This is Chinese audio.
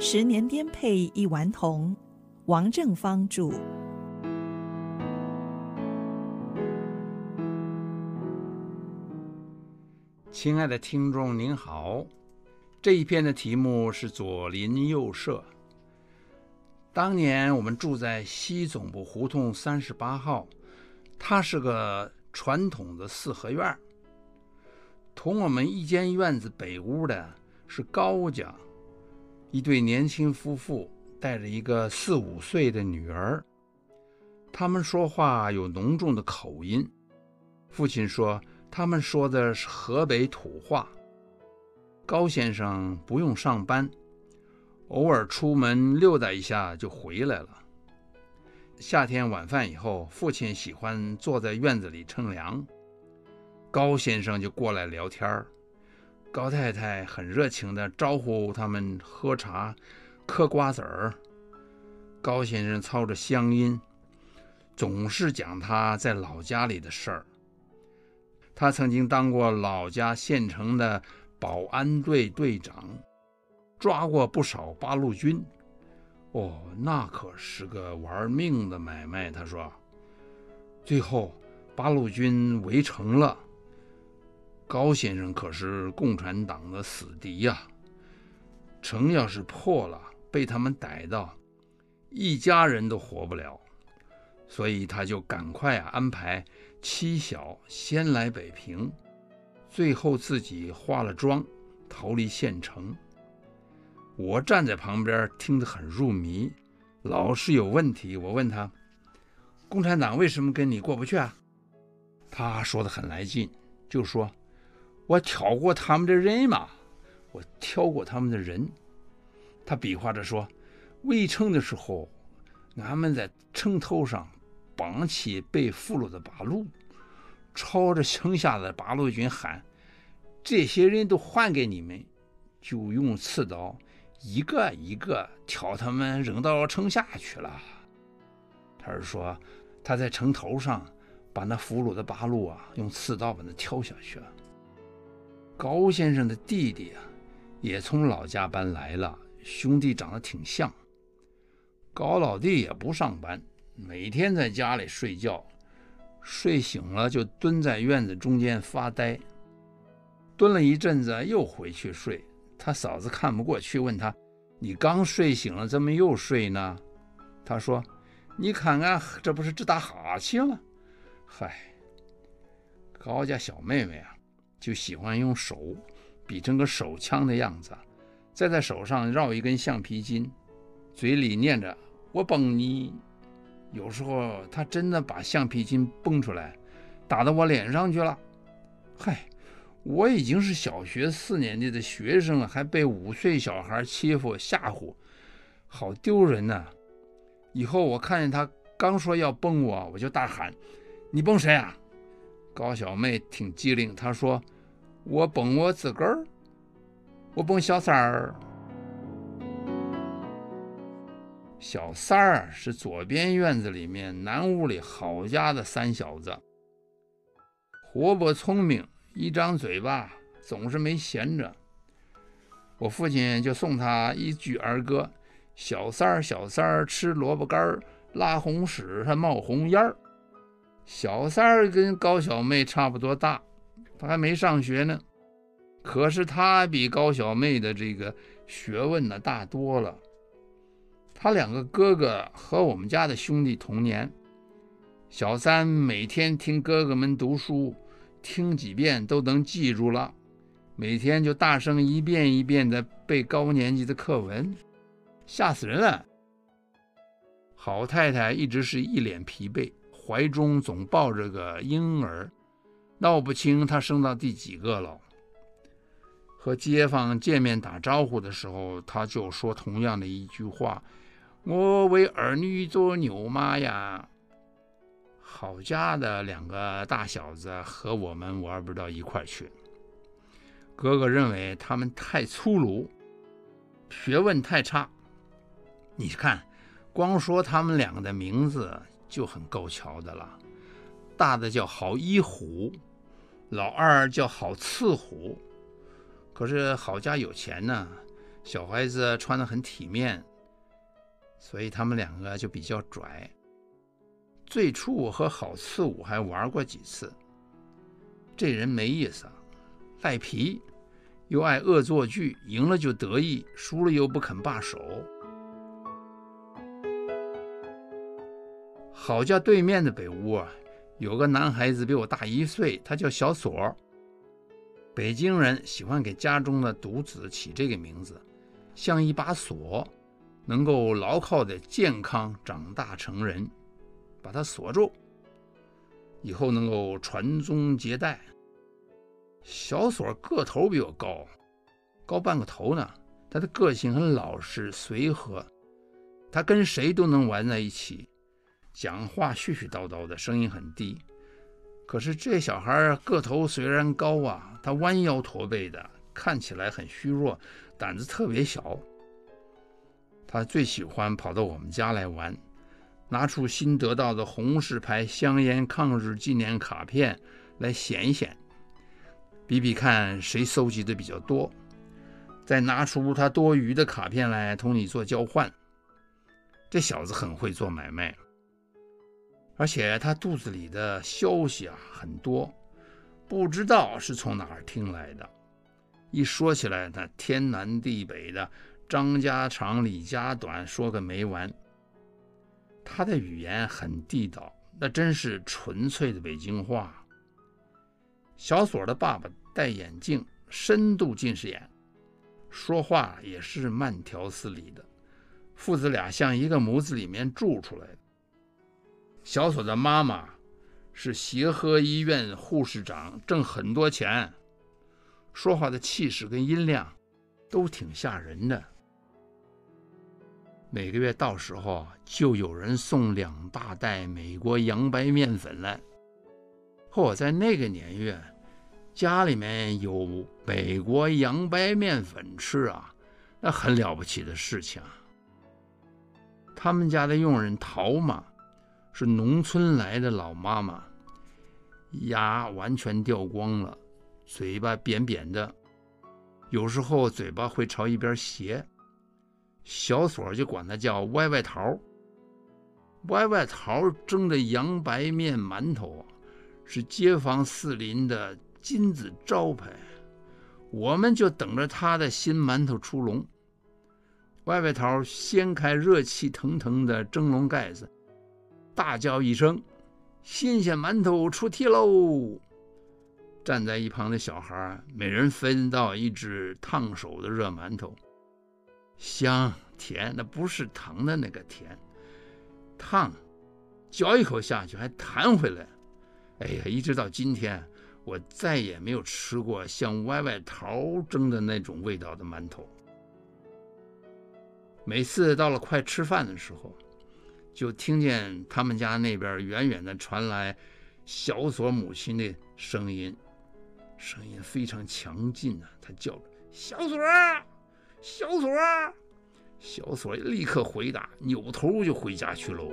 十年颠沛一顽童，王正芳著。亲爱的听众您好，这一篇的题目是左邻右舍。当年我们住在西总部胡同三十八号，它是个传统的四合院。同我们一间院子北屋的是高家，一对年轻夫妇带着一个四五岁的女儿，他们说话有浓重的口音。父亲说。他们说的是河北土话。高先生不用上班，偶尔出门溜达一下就回来了。夏天晚饭以后，父亲喜欢坐在院子里乘凉，高先生就过来聊天儿。高太太很热情地招呼他们喝茶、嗑瓜子儿。高先生操着乡音，总是讲他在老家里的事儿。他曾经当过老家县城的保安队队长，抓过不少八路军。哦，那可是个玩命的买卖。他说，最后八路军围城了，高先生可是共产党的死敌呀。城要是破了，被他们逮到，一家人都活不了。所以他就赶快啊安排妻小先来北平，最后自己化了妆逃离县城。我站在旁边听得很入迷，老是有问题。我问他：“共产党为什么跟你过不去啊？”他说得很来劲，就说：“我挑过他们的人嘛，我挑过他们的人。”他比划着说：“围城的时候，俺们在城头上。”绑起被俘虏的八路，朝着城下的八路军喊：“这些人都还给你们！”就用刺刀一个一个挑他们扔到城下去了。他是说他在城头上把那俘虏的八路啊，用刺刀把他挑下去了。高先生的弟弟啊，也从老家搬来了，兄弟长得挺像。高老弟也不上班。每天在家里睡觉，睡醒了就蹲在院子中间发呆。蹲了一阵子又回去睡。他嫂子看不过去，问他：“你刚睡醒了，怎么又睡呢？”他说：“你看看，这不是直打哈欠吗？”嗨，高家小妹妹啊，就喜欢用手比成个手枪的样子，再在手上绕一根橡皮筋，嘴里念着“我崩你”。有时候他真的把橡皮筋崩出来，打到我脸上去了。嗨，我已经是小学四年级的学生了，还被五岁小孩欺负吓唬，好丢人呐！以后我看见他刚说要崩我，我就大喊：“你崩谁啊？”高小妹挺机灵，她说：“我蹦我自个儿，我蹦小三儿。”小三儿是左边院子里面南屋里郝家的三小子，活泼聪明，一张嘴巴总是没闲着。我父亲就送他一句儿歌：“小三儿，小三儿吃萝卜干儿，拉红屎还冒红烟儿。”小三儿跟高小妹差不多大，他还没上学呢，可是他比高小妹的这个学问呢大多了。他两个哥哥和我们家的兄弟同年，小三每天听哥哥们读书，听几遍都能记住了，每天就大声一遍一遍地背高年级的课文，吓死人了。好太太一直是一脸疲惫，怀中总抱着个婴儿，闹不清他生到第几个了。和街坊见面打招呼的时候，他就说同样的一句话。我为儿女做牛马呀！郝家的两个大小子和我们玩不到一块去。哥哥认为他们太粗鲁，学问太差。你看，光说他们两个的名字就很够瞧的了。大的叫郝一虎，老二叫郝次虎。可是郝家有钱呢。小孩子穿得很体面，所以他们两个就比较拽。最初我和郝次武还玩过几次，这人没意思，赖皮，又爱恶作剧，赢了就得意，输了又不肯罢手。郝家对面的北屋啊，有个男孩子比我大一岁，他叫小锁。北京人喜欢给家中的独子起这个名字，像一把锁，能够牢靠的健康长大成人。把他锁住，以后能够传宗接代。小锁个头比我高，高半个头呢。他的个性很老实随和，他跟谁都能玩在一起，讲话絮絮叨叨的，声音很低。可是这小孩个头虽然高啊，他弯腰驼背的，看起来很虚弱，胆子特别小。他最喜欢跑到我们家来玩。拿出新得到的红石牌香烟抗日纪念卡片来显显，比比看谁收集的比较多，再拿出他多余的卡片来同你做交换。这小子很会做买卖，而且他肚子里的消息啊很多，不知道是从哪儿听来的。一说起来，那天南地北的，张家长李家短，说个没完。他的语言很地道，那真是纯粹的北京话。小锁的爸爸戴眼镜，深度近视眼，说话也是慢条斯理的，父子俩像一个模子里面住出来的。小锁的妈妈是协和医院护士长，挣很多钱，说话的气势跟音量都挺吓人的。每个月到时候就有人送两大袋美国洋白面粉来。或在那个年月，家里面有美国洋白面粉吃啊，那很了不起的事情。他们家的佣人陶妈是农村来的老妈妈，牙完全掉光了，嘴巴扁扁的，有时候嘴巴会朝一边斜。小锁就管他叫歪歪桃，歪歪桃蒸的洋白面馒头是街坊四邻的金字招牌，我们就等着他的新馒头出笼。歪歪桃掀开热气腾腾的蒸笼盖子，大叫一声：“新鲜馒头出屉喽！”站在一旁的小孩每人分到一只烫手的热馒头。香甜，那不是疼的那个甜，烫，嚼一口下去还弹回来。哎呀，一直到今天，我再也没有吃过像歪歪桃蒸的那种味道的馒头。每次到了快吃饭的时候，就听见他们家那边远远的传来小锁母亲的声音，声音非常强劲啊，他叫着：“小锁。”小锁，小锁立刻回答，扭头就回家去喽。